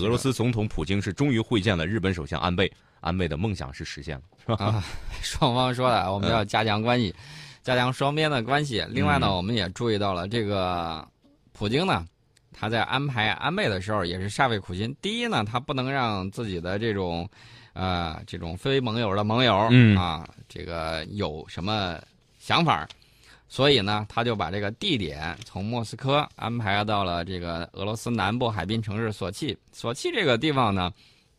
俄罗斯总统普京是终于会见了日本首相安倍，安倍的梦想是实现了，是吧？啊，双方说的，我们要加强关系，加强双边的关系。另外呢，嗯我们也注意到了这个普京呢，他在安排安倍的时候也是煞费苦心。第一呢，他不能让自己的这种，呃，这种非盟友的盟友，嗯啊，这个有什么想法儿，所以呢，他就把这个地点从莫斯科安排到了这个俄罗斯南部海滨城市索契。索契这个地方呢，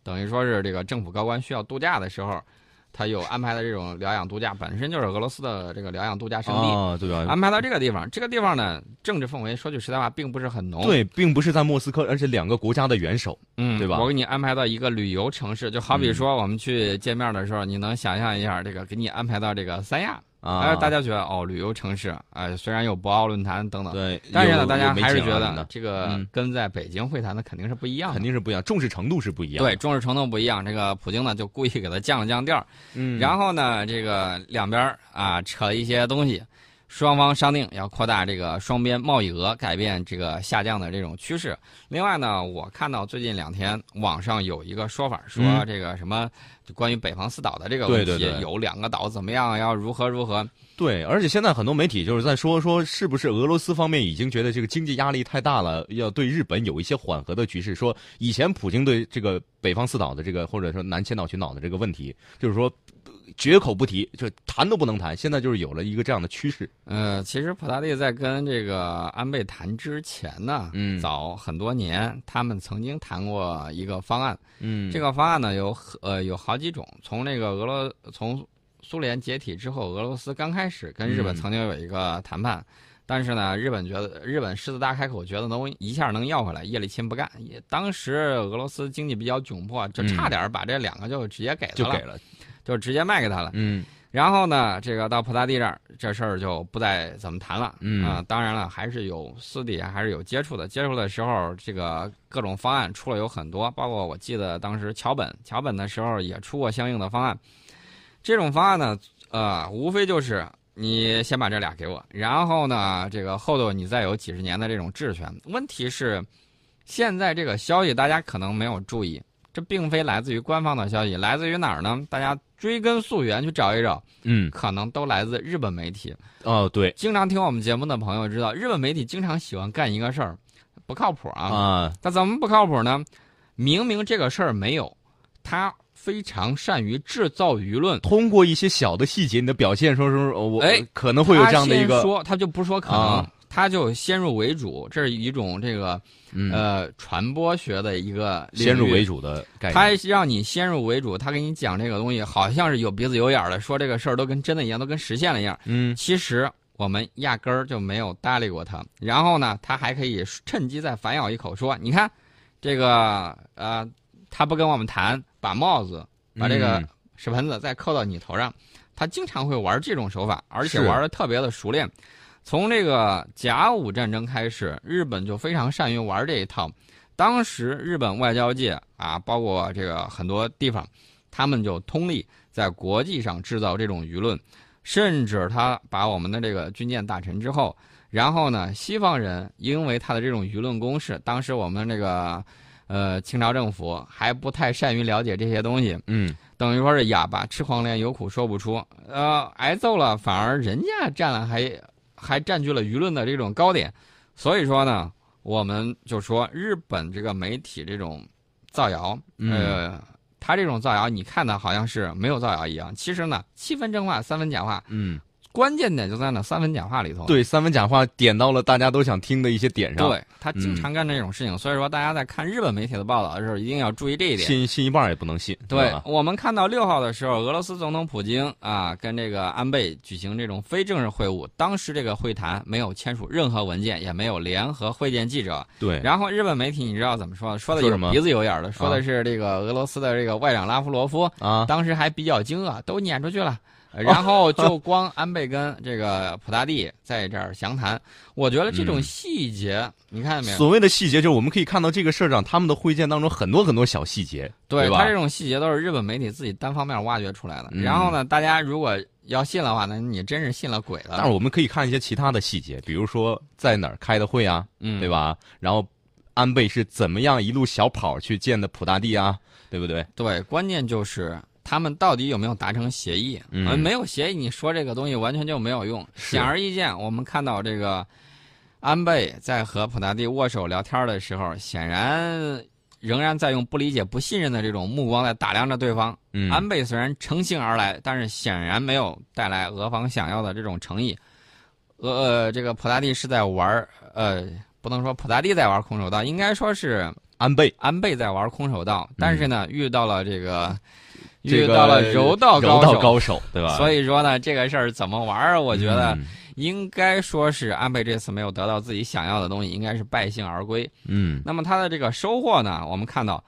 等于说是这个政府高官需要度假的时候，他有安排的这种疗养度假，本身就是俄罗斯的这个疗养度假胜地。啊，对吧？安排到这个地方，这个地方呢，政治氛围说句实在话，并不是很浓。，对，并不是在莫斯科，而且两个国家的元首，嗯，对吧我给你安排到一个旅游城市，就好比说我们去见面的时候，你能想象一下，这个给你安排到这个三亚，啊，哎，大家觉得哦，旅游城市，哎，虽然有博鳌论坛等等，对，但是呢，大家还是觉得这个嗯跟在北京会谈的肯定是不一样的肯。定是不一样，重视程度是不一样。对，，重视程度不一样。这个普京呢，就故意给他降了降调，嗯，然后呢，这个两边啊扯一些东西，双方商定要扩大这个双边贸易额，改变这个下降的这种趋势。另外呢，我看到最近两天网上有一个说法，说嗯这个什么就关于北方四岛的这个问题，对对对有两个岛怎么样，要如何如何。对，而且现在很多媒体就是在说说，是不是俄罗斯方面已经觉得这个经济压力太大了，要对日本有一些缓和的局势。说以前普京对这个北方四岛的这个或者说南千岛群岛的这个问题，就是说呃绝口不提，就谈都不能谈。现在就是有了一个这样的趋势。呃，其实普大帝在跟这个安倍谈之前呢，嗯早很多年，他们曾经谈过一个方案。嗯这个方案呢有呃有好几种，从那个俄罗从苏联解体之后，俄罗斯刚开始跟日本嗯曾经有一个谈判，但是呢，日本觉得日本狮子大开口，觉得能一下能要回来，叶利钦不干。也当时俄罗斯经济比较窘迫，就差点把这两个就直接给他了，就给了。就直接卖给他了。嗯然后呢，这个到普大帝这儿，这事儿就不再怎么谈了。嗯啊、当然了，还是有私底下还是有接触的。接触的时候，这个各种方案出了有很多，包括我记得当时桥本桥本的时候也出过相应的方案。这种方案呢，呃，无非就是你先把这俩给我，然后呢，这个后头你再有几十年的这种质权。问题是，现在这个消息大家可能没有注意，这并非来自于官方的消息，来自于哪儿呢？大家追根溯源去找一找，嗯可能都来自日本媒体。哦对经常听我们节目的朋友知道，日本媒体经常喜欢干一个事儿，不靠谱啊。啊他怎么不靠谱呢？明明这个事儿没有，他非常善于制造舆论。通过一些小的细节，你的表现说说，哦我哎可能会有这样的一个他说，他就不说可能，啊他就先入为主，这是一种这个、嗯呃传播学的一个先入为主的概念他。让你先入为主，他给你讲这个东西，好像是有鼻子有眼儿的，说这个事儿都跟真的一样，都跟实现了一样。嗯其实我们压根儿就没有搭理过他。然后呢，他还可以趁机再反咬一口，说：“你看，这个呃，他不跟我们谈，把帽子，把这个嗯屎盆子再扣到你头上。”他经常会玩这种手法，而且是玩的特别的熟练。从这个甲午战争开始，日本就非常善于玩这一套。当时日本外交界啊，包括这个很多地方，他们就通力在国际上制造这种舆论，甚至他把我们的这个军舰打沉之后，然后呢，西方人因为他的这种舆论攻势，当时我们这个呃清朝政府还不太善于了解这些东西，嗯等于说是哑巴吃黄连，有苦说不出。呃，挨揍了，反而人家占了还还占据了舆论的这种高点，所以说呢，我们就说日本这个媒体这种造谣，嗯。呃，他这种造谣，你看的好像是没有造谣一样，其实呢，七分真话，三分假话，嗯，关键点就在那三分讲话里头。对，三分讲话点到了大家都想听的一些点上。对，他经常干这种事情，所以说大家在看日本媒体的报道的时候，一定要注意这一点。信信一半也不能信。对我们看到六号的时候，俄罗斯总统普京啊跟这个安倍举行这种非正式会晤，当时这个会谈没有签署任何文件，也没有联合会见记者。对，然后日本媒体你知道怎么说的？说的有鼻子有眼儿的，说的是这个俄罗斯的这个外长拉夫罗夫，啊，当时还比较惊愕，都撵出去了。然后 就光安倍跟这个普大帝在这儿详谈，我觉得这种嗯细节，你看见没有？所谓的细节，就是我们可以看到这个社长他们的会见当中很多很多小细节，吧？对他这种细节都是日本媒体自己单方面挖掘出来的。嗯然后呢，大家如果要信的话，那你真是信了鬼了。但是我们可以看一些其他的细节，比如说在哪儿开的会啊，嗯，对？吧？然后安倍是怎么样一路小跑去见的普大帝啊，对不对？对，关键就是他们到底有没有达成协议？嗯呃没有协议，你说这个东西完全就没有用。显而易见，我们看到这个安倍在和普大帝握手聊天的时候，显然仍然在用不理解、不信任的这种目光在打量着对方。嗯，安倍虽然乘兴而来，但是显然没有带来俄方想要的这种诚意。俄呃，这个普大帝是在玩儿呃，不能说普大帝在玩空手道，应该说是安倍安倍在玩空手道，但是呢，遇到了这个遇到了柔道柔高手，道高手，对吧？所以说呢，这个事儿怎么玩儿？我觉得嗯应该说是安倍这次没有得到自己想要的东西，应该是败兴而归。嗯那么他的这个收获呢，我们看到，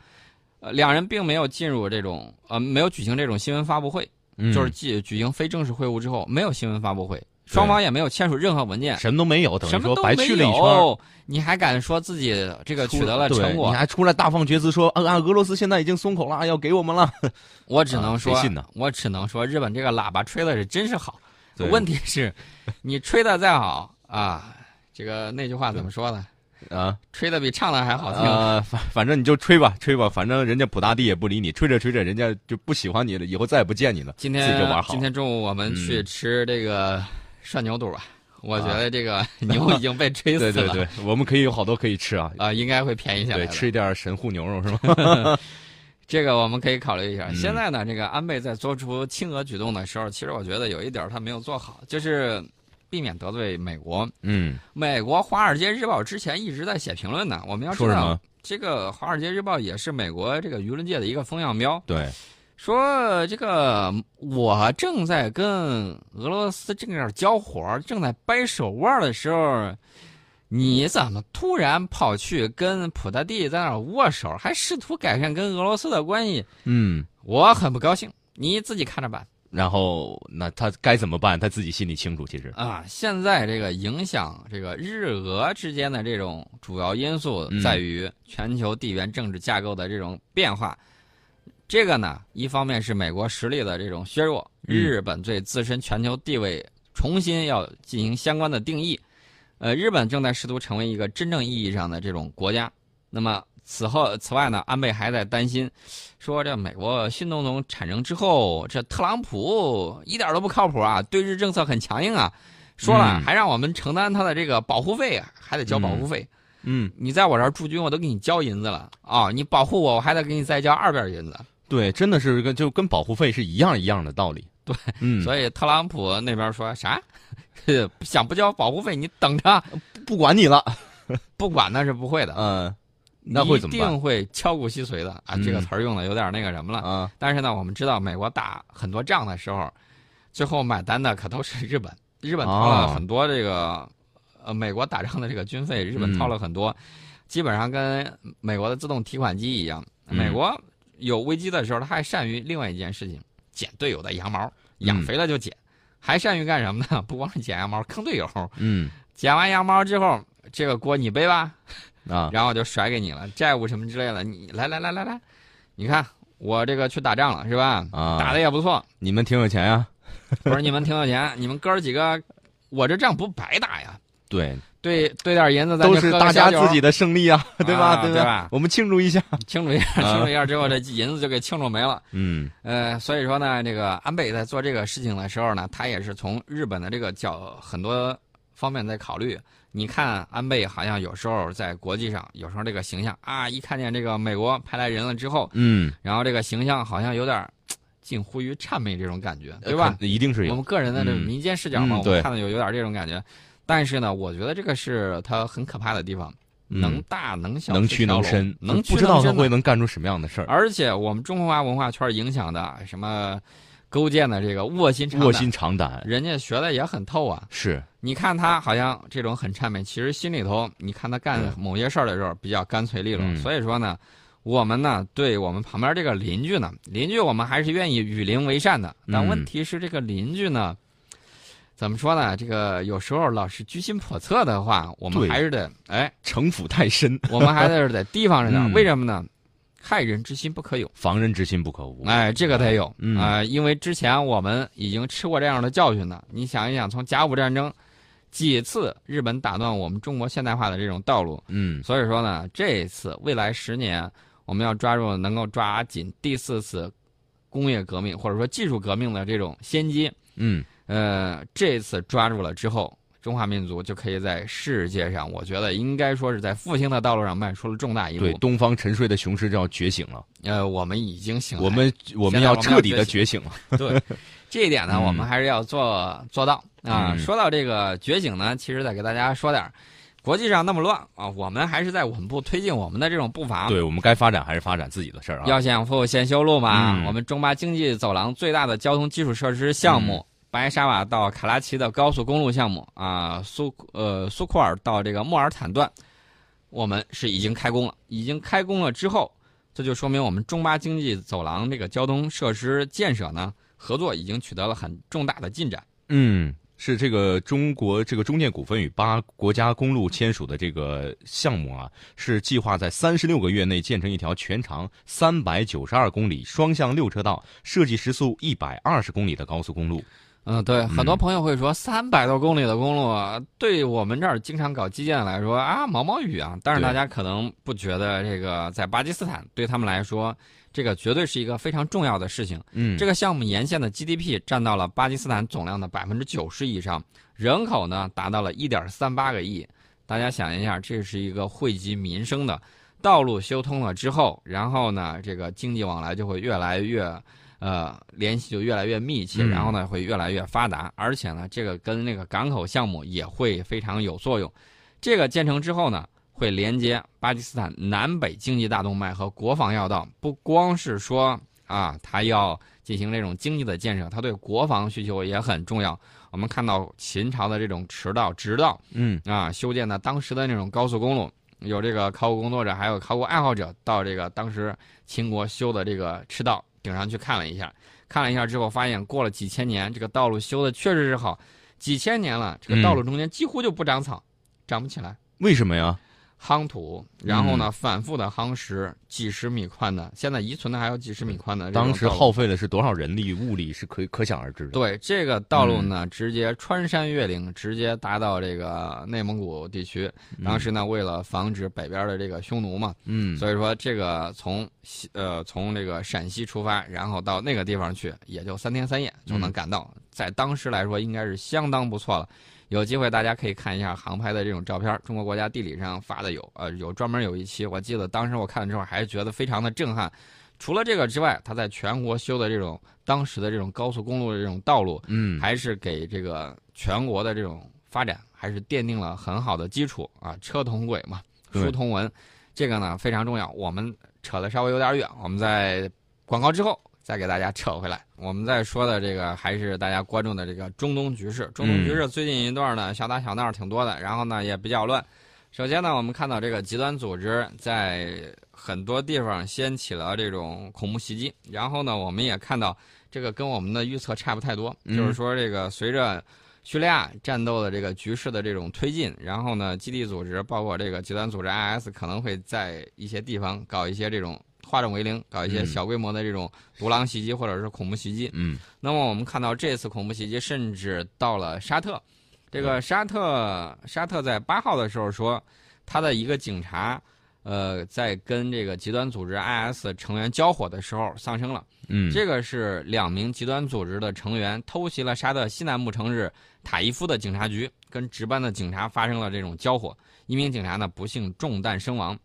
呃，两人并没有进入这种呃，没有举行这种新闻发布会，嗯，就是举举行非正式会晤之后，没有新闻发布会，双方也没有签署任何文件，什么都没有，等于说白去了一圈儿。有，你还敢说自己这个取得了成果你？还出来大放厥词说，啊啊，俄罗斯现在已经松口了，要给我们了。我只能说，啊谁信呢我只能说，日本这个喇叭吹的是真是好。问题是，你吹的再好啊，这个那句话怎么说呢？啊吹的比唱的还好听。啊，反反正你就吹吧，吹吧，反正人家普大帝也不理你，吹着吹着，人家就不喜欢你了，以后再也不见你了。今天好今天中午我们去嗯吃这个涮牛肚吧，我觉得这个 牛已经被吹 死了。对对对，我们可以有好多可以吃啊。啊、应该会便宜下来对，吃一点神户牛肉是吗？这个我们可以考虑一下。嗯现在呢，这个安倍在做出亲俄举动的时候，其实我觉得有一点他没有做好，就是避免得罪美国。嗯，美国《华尔街日报》之前一直在写评论呢。我们要知道说，？这个《华尔街日报》也是美国这个舆论界的一个风向标。对，说这个我正在跟俄罗斯正在交火，正在掰手腕的时候，你怎么突然跑去跟普大帝在那儿握手，还试图改善跟俄罗斯的关系？嗯，我很不高兴，你自己看着办然后那他该怎么办？他自己心里清楚。其实，啊！现在这个影响这个日俄之间的这种主要因素嗯在于全球地缘政治架构的这种变化。这个呢，一方面是美国实力的这种削弱，嗯日本对自身全球地位重新要进行相关的定义。呃，日本正在试图成为一个真正意义上的这种国家。那么此后，此外呢，安倍还在担心，说这美国新总统产生之后，这特朗普一点都不靠谱啊，对日政策很强硬啊，说了嗯还让我们承担他的这个保护费啊，还得交保护费。嗯，你在我这儿驻军，我都给你交银子了啊、你保护我，我还得给你再交二遍银子。对，真的是跟就跟保护费是一样一样的道理。对，嗯，所以特朗普那边说啥？想不交保护费，你等着，不管你了。不管那是不会的。嗯，那会怎么办？一定会敲骨吸髓的啊！嗯这个词儿用的有点那个什么了。啊，但是呢，我们知道美国打很多仗的时候，最后买单的可都是日本。日本掏了哦很多这个，呃，美国打仗的这个军费，日本嗯掏了很多，基本上跟美国的自动提款机一样。嗯美国有危机的时候，他还善于另外一件事情，捡队友的羊毛，养肥了就捡。还善于干什么呢？不光是捡羊毛，坑队友。嗯 捡完羊毛之后，这个锅你背吧，啊，然后就甩给你了，债务什么之类的，你来来来来来，你看我这个去打仗了是吧？啊打的也不错，你们挺有钱呀。不是你们挺有钱，你们哥儿几个，我这仗不白打呀，对，兑兑点银子，咱都是大家自己的胜利啊，对吧？对对吧我们庆祝一下。庆祝一下，庆祝一下之后，这银子就给庆祝没了。嗯呃，所以说呢，这个安倍在做这个事情的时候呢，他也是从日本的这个角很多方面在考虑。你看，安倍好像有时候在国际上，有时候这个形象啊，一看见这个美国派来人了之后，嗯，然后这个形象好像有点近乎于谄媚这种感觉，对吧？肯？一定是有。我们个人的这民间视角嘛，我们看到有有点这种感觉。但是呢，我觉得这个是他很可怕的地方，嗯能大能小，能屈能伸，能不知道他会能干出什么样的事儿。而且我们中华文化圈影响的什么勾践的这个卧薪尝胆，卧薪尝胆人家学的也很透啊。是，你看他好像这种很谄媚，其实心里头，你看他干某些事儿的时候比较干脆利落。嗯所以说呢，我们呢对我们旁边这个邻居呢，邻居我们还是愿意与邻为善的。但嗯问题是这个邻居呢，怎么说呢？这个有时候老是居心叵测的话，我们还是得哎，城府太深，我们还是得提防着点。嗯为什么呢？害人之心不可有。防人之心不可无。哎，这个得有啊、嗯因为之前我们已经吃过这样的教训了。你想一想，从甲午战争，几次日本打断我们中国现代化的这种道路。嗯，所以说呢，这一次未来十年，我们要抓住能够抓紧第四次工业革命或者说技术革命的这种先机。嗯，呃，这次抓住了之后，中华民族就可以在世界上，我觉得应该说是在复兴的道路上迈出了重大一步。对，东方沉睡的雄狮就要觉醒了。呃，我们已经醒了。我们我们要彻底的觉醒了。对，这一点呢，我们还是要做做到啊。嗯说到这个觉醒呢，其实再给大家说点儿，国际上那么乱啊，我们还是在稳步推进我们的这种步伐。对我们该发展还是发展自己的事儿啊。要想富，先修路嘛。嗯我们中巴经济走廊最大的交通基础设施项目嗯——白沙瓦到卡拉奇的高速公路项目啊，苏呃苏库尔到这个莫尔坦段，我们是已经开工了。已经开工了之后，这就说明我们中巴经济走廊这个交通设施建设呢，合作已经取得了很重大的进展。嗯，是这个中国这个中建股份与八国家公路签署的这个项目啊，是计划在三十六个月内建成一条全长三百九十二公里、双向六车道、设计时速一百二十公里的高速公路。嗯，对，很多朋友会说，三百多公里的公路啊，对我们这儿经常搞基建来说啊，毛毛雨啊。但是大家可能不觉得这个在巴基斯坦对他们来说，这个绝对是一个非常重要的事情。嗯，这个项目沿线的 GDP 占到了巴基斯坦总量的百分之九十以上，人口呢达到了一点三八个亿。大家想一下，这是一个惠及民生的道路修通了之后，然后呢，这个经济往来就会越来越。呃，联系就越来越密切，嗯然后呢会越来越发达，而且呢，这个跟那个港口项目也会非常有作用。这个建成之后呢，会连接巴基斯坦南北经济大动脉和国防要道，不光是说啊，它要进行这种经济的建设，它对国防需求也很重要。我们看到秦朝的这种驰道、直道嗯啊，修建的当时的那种高速公路，有这个考古工作者，还有考古爱好者到这个当时秦国修的这个赤道顶上去看了一下，看了一下之后，发现过了几千年，这个道路修的确实是好，几千年了，这个道路中间几乎就不长草，长不起来。为什么呀？夯土，然后呢，反复的夯实，几十米宽的，现在遗存的还有几十米宽的。当时耗费的是多少人力物力，是可以可想而知的。对这个道路嗯呢，直接穿山越岭，直接达到这个内蒙古地区。当时呢，为了防止北边的这个匈奴嘛，嗯，所以说这个从西呃从这个陕西出发，然后到那个地方去，也就三天三夜就能赶到。在当时来说，应该是相当不错了。有机会大家可以看一下航拍的这种照片，中国国家地理上发的有，呃，有专门有一期，我记得当时我看了之后还是觉得非常的震撼。除了这个之外，他在全国修的这种当时的这种高速公路的这种道路，嗯，还是给这个全国的这种发展还是奠定了很好的基础啊。车同轨嘛，书同文，这个呢非常重要。我们扯的稍微有点远，我们在广告之后再给大家扯回来。我们在说的这个还是大家关注的这个中东局势。中东局势最近一段呢小打小闹挺多的，然后呢也比较乱。首先呢，我们看到这个极端组织在很多地方掀起了这种恐怖袭击，然后呢，我们也看到这个跟我们的预测差不太多，嗯就是说这个随着叙利亚战斗的这个局势的这种推进，然后呢，基地组织包括这个极端组织 IS 可能会在一些地方搞一些这种化整为零，搞一些嗯小规模的这种独狼袭击或者是恐怖袭击。嗯那么我们看到这次恐怖袭击甚至到了沙特，这个沙特沙特在八号的时候说，他的一个警察，呃，在跟这个极端组织 IS 成员交火的时候丧生了。嗯，这个是两名极端组织的成员偷袭了沙特西南部城市塔伊夫的警察局，跟值班的警察发生了这种交火，一名警察呢不幸中弹身亡。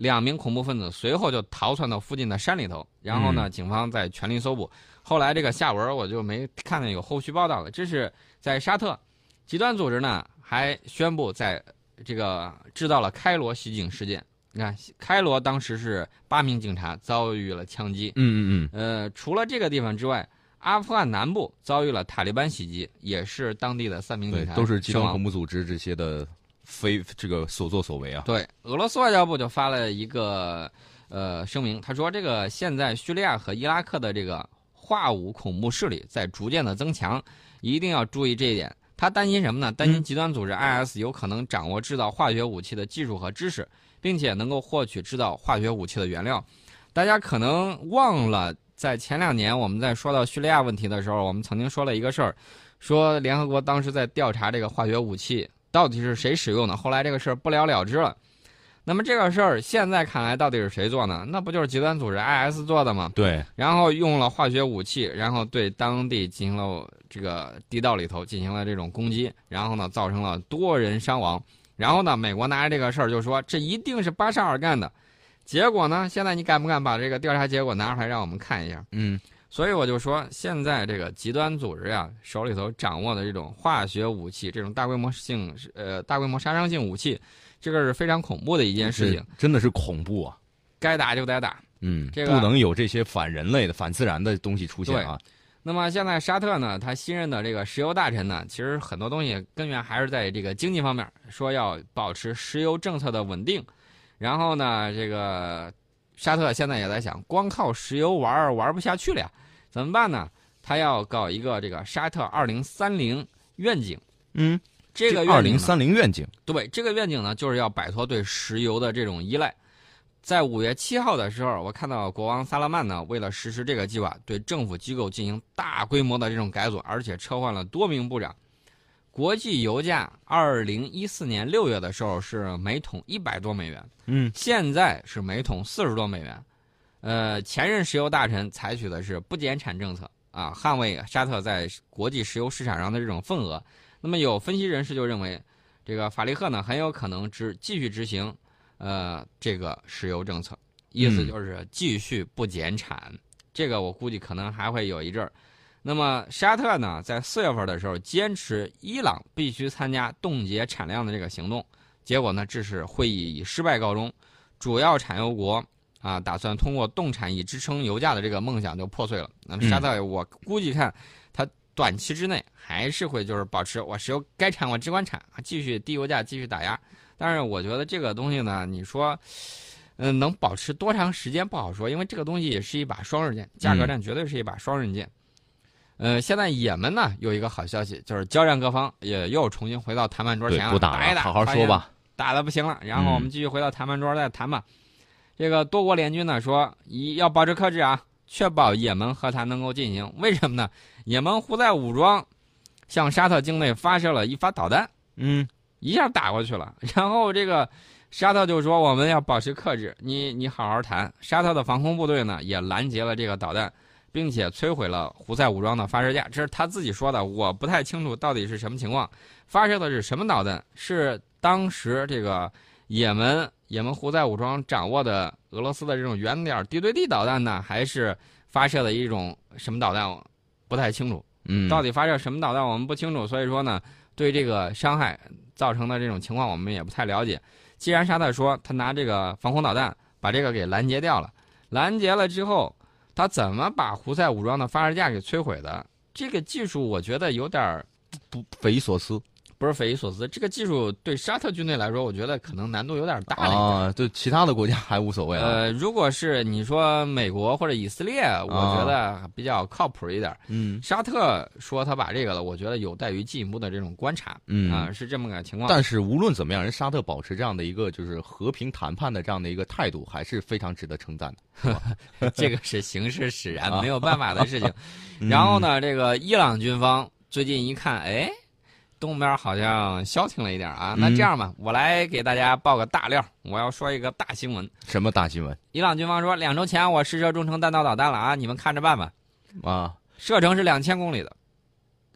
两名恐怖分子随后就逃窜到附近的山里头，然后呢，警方在全力搜捕。后来这个下文我就没看见有后续报道了。这是在沙特，极端组织呢还宣布在这个制造了开罗袭警事件。你看，开罗当时是八名警察遭遇了枪击。嗯嗯嗯呃，除了这个地方之外，阿富汗南部遭遇了塔利班袭击，也是当地的三名警察，都是极端恐怖组织这些的非这个所作所为啊。对，俄罗斯外交部就发了一个呃声明，他说这个现在叙利亚和伊拉克的这个化武恐怖势力在逐渐的增强，一定要注意这一点。他担心什么呢？担心极端组织 IS 有可能掌握制造化学武器的技术和知识，并且能够获取制造化学武器的原料。大家可能忘了，在前两年我们在说到叙利亚问题的时候，我们曾经说了一个事儿，说联合国当时在调查这个化学武器到底是谁使用的，后来这个事儿不了了之了。那么这个事儿现在看来到底是谁做呢？那不就是极端组织 IS 做的吗？对，然后用了化学武器，然后对当地进行了这个地道里头进行了这种攻击，然后呢造成了多人伤亡。然后呢，美国拿着这个事儿就说这一定是巴沙尔干的。结果呢，现在你敢不敢把这个调查结果拿出来让我们看一下？嗯，所以我就说，现在这个极端组织呀，手里头掌握的这种化学武器，这种大规模性呃大规模杀伤性武器，这个是非常恐怖的一件事情，真的是恐怖啊！该打就得打。嗯，这个不能有这些反人类的、反自然的东西出现啊。那么现在沙特呢，他新任的这个石油大臣呢，其实很多东西根源还是在这个经济方面，说要保持石油政策的稳定。然后呢，这个沙特现在也在想，光靠石油玩玩不下去了呀，怎么办呢？他要搞一个这个沙特二零三零愿景。嗯，这个二零三零愿景，对这个愿景呢，就是要摆脱对石油的这种依赖。在五月七号的时候，我看到国王萨勒曼呢，为了实施这个计划，对政府机构进行大规模的这种改组，而且撤换了多名部长。国际油价二零一四年六月的时候是每桶一百多美元，嗯，现在是每桶四十多美元。呃，前任石油大臣采取的是不减产政策啊，捍卫沙特在国际石油市场上的这种份额。那么有分析人士就认为，这个法利赫呢很有可能执继续执行。呃，这个石油政策，意思就是继续不减产，这个我估计可能还会有一阵儿。那么沙特呢，在四月份的时候坚持伊朗必须参加冻结产量的这个行动，结果呢，致使会议以失败告终。主要产油国啊，打算通过冻产以支撑油价的这个梦想就破碎了。那么沙特，我估计看它短期之内还是会就是保持我石油该产我只管产，继续低油价继续打压。但是我觉得这个东西呢，你说，嗯，能保持多长时间不好说，因为这个东西也是一把双刃剑，价格战绝对是一把双刃剑。呃，现在也门呢有一个好消息，就是交战各方也又重新回到谈判桌前了，不打了，好好说吧，打的不行了，然后我们继续回到谈判桌再谈吧。这个多国联军呢说，一要保持克制啊，确保也门和谈能够进行。为什么呢？也门胡塞武装向沙特境内发射了一发导弹，嗯。一下打过去了，然后这个沙特就说我们要保持克制，你你好好谈。沙特的防空部队呢也拦截了这个导弹，并且摧毁了胡塞武装的发射架，这是他自己说的，我不太清楚到底是什么情况。发射的是什么导弹？是当时这个也门也门胡塞武装掌握的俄罗斯的这种远点地对地导弹呢，还是发射的一种什么导弹？不太清楚。嗯，到底发射什么导弹我们不清楚，所以说呢，对这个伤害。造成的这种情况我们也不太了解。既然沙特说他拿这个防空导弹把这个给拦截掉了，拦截了之后，他怎么把胡塞武装的发射架给摧毁的？这个技术我觉得有点不匪夷所思。不是匪夷所思，这个技术对沙特军队来说，我觉得可能难度有点大了啊。对其他的国家还无所谓啊。呃，如果是你说美国或者以色列，我觉得比较靠谱一点。嗯，沙特说他把这个了，我觉得有待于进一步的这种观察。嗯啊，是这么个情况。但是无论怎么样，人沙特保持这样的一个就是和平谈判的这样的一个态度，还是非常值得称赞的。这个是形势使然，没有办法的事情。然后呢，这个伊朗军方最近一看，哎。东边好像消停了一点啊，那这样吧，我来给大家报个大料。我要说一个大新闻。什么大新闻？伊朗军方说，两周前我试射中程弹道导弹了啊，你们看着办吧。啊，射程是两千公里的。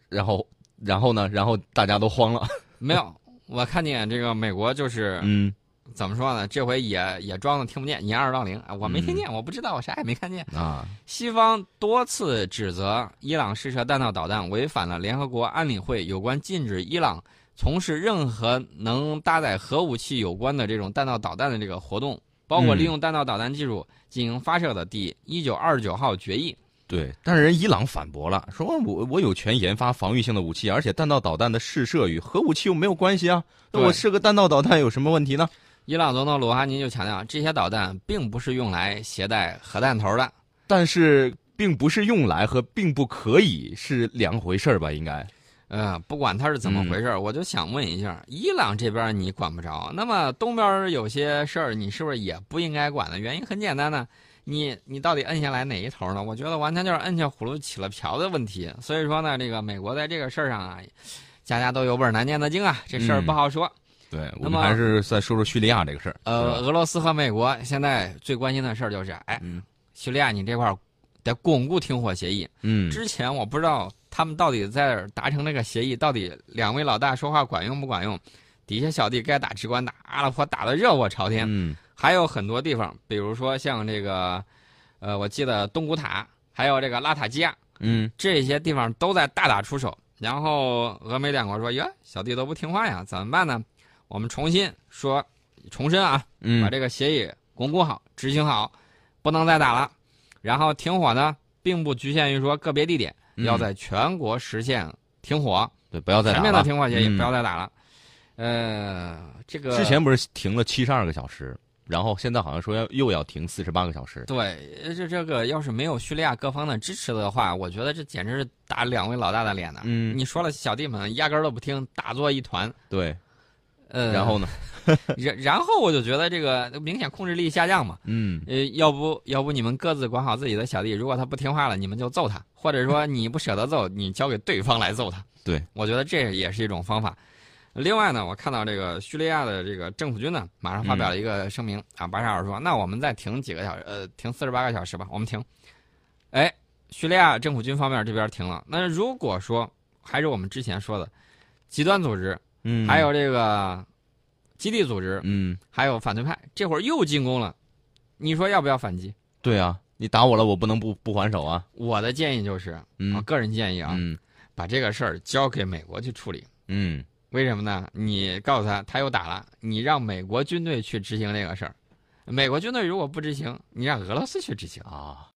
然后，然后呢？然后大家都慌了。没有，我看见这个美国就是嗯。怎么说呢？这回也也装的听不见，掩耳盗铃啊！我没听见，我不知道，我啥也没看见啊。西方多次指责伊朗试射弹道导弹违反了联合国安理会有关禁止伊朗从事任何能搭载核武器有关的这种弹道导弹的这个活动，包括利用弹道导弹技术进行发射的第一九二九号决议。对，但是人伊朗反驳了，说我我有权研发防御性的武器，而且弹道导弹的试射与核武器又没有关系啊，那我试个弹道导弹有什么问题呢？伊朗总统鲁哈尼就强调，这些导弹并不是用来携带核弹头的，但是并不是用来和并不可以是两回事儿吧？应该，呃，不管它是怎么回事儿，我就想问一下，伊朗这边你管不着，那么东边有些事儿你是不是也不应该管呢？原因很简单呢，你你到底摁下来哪一头呢？我觉得完全就是摁下葫芦起了瓢的问题。所以说呢，这个美国在这个事儿上啊，家家都有本难念的经啊，这事儿不好说。对，我们还是再说说叙利亚这个事儿。呃，俄罗斯和美国现在最关心的事儿就是，哎，嗯叙利亚你这块儿得巩固停火协议。嗯，之前我不知道他们到底在达成这个协议，到底两位老大说话管用不管用？底下小弟该打只管打，阿拉伯打得热火朝天。嗯还有很多地方，比如说像这个，呃，我记得东古塔，还有这个拉塔基亚，嗯这些地方都在大打出手。然后俄美两国说：“呀，小弟都不听话呀，怎么办呢？我们重新说，重申啊，把嗯这个协议巩固好、执行好，不能再打了。然后停火呢，并不局限于说个别地点，嗯要在全国实现停火，对，不要再打全面的。停火协议，嗯不要再打了。呃，这个之前不是停了七十二个小时，然后现在好像说要又要停四十八个小时。对，呃这这个要是没有叙利亚各方的支持的话，我觉得这简直是打两位老大的脸呢。嗯，你说了，小弟们压根儿都不听，打作一团。对，呃，然后呢？然然后我就觉得这个明显控制力下降嘛。嗯呃，要不要不你们各自管好自己的小弟，如果他不听话了，你们就揍他，或者说 你不舍得揍，你交给对方来揍他。对，我觉得这也是一种方法。另外呢，我看到这个叙利亚的这个政府军呢，马上发表了一个声明、啊，巴沙尔说，那我们再停几个小时，呃，停四十八个小时吧，我们停。哎，叙利亚政府军方面这边停了。那如果说还是我们之前说的极端组织，嗯，还有这个基地组织，嗯，还有反对派，这会儿又进攻了，你说要不要反击？对啊，你打我了，我不能不不还手啊。我的建议就是，嗯我个人建议啊，嗯把这个事儿交给美国去处理。嗯为什么呢？你告诉他，他又打了，你让美国军队去执行这个事儿。美国军队如果不执行，你让俄罗斯去执行。啊。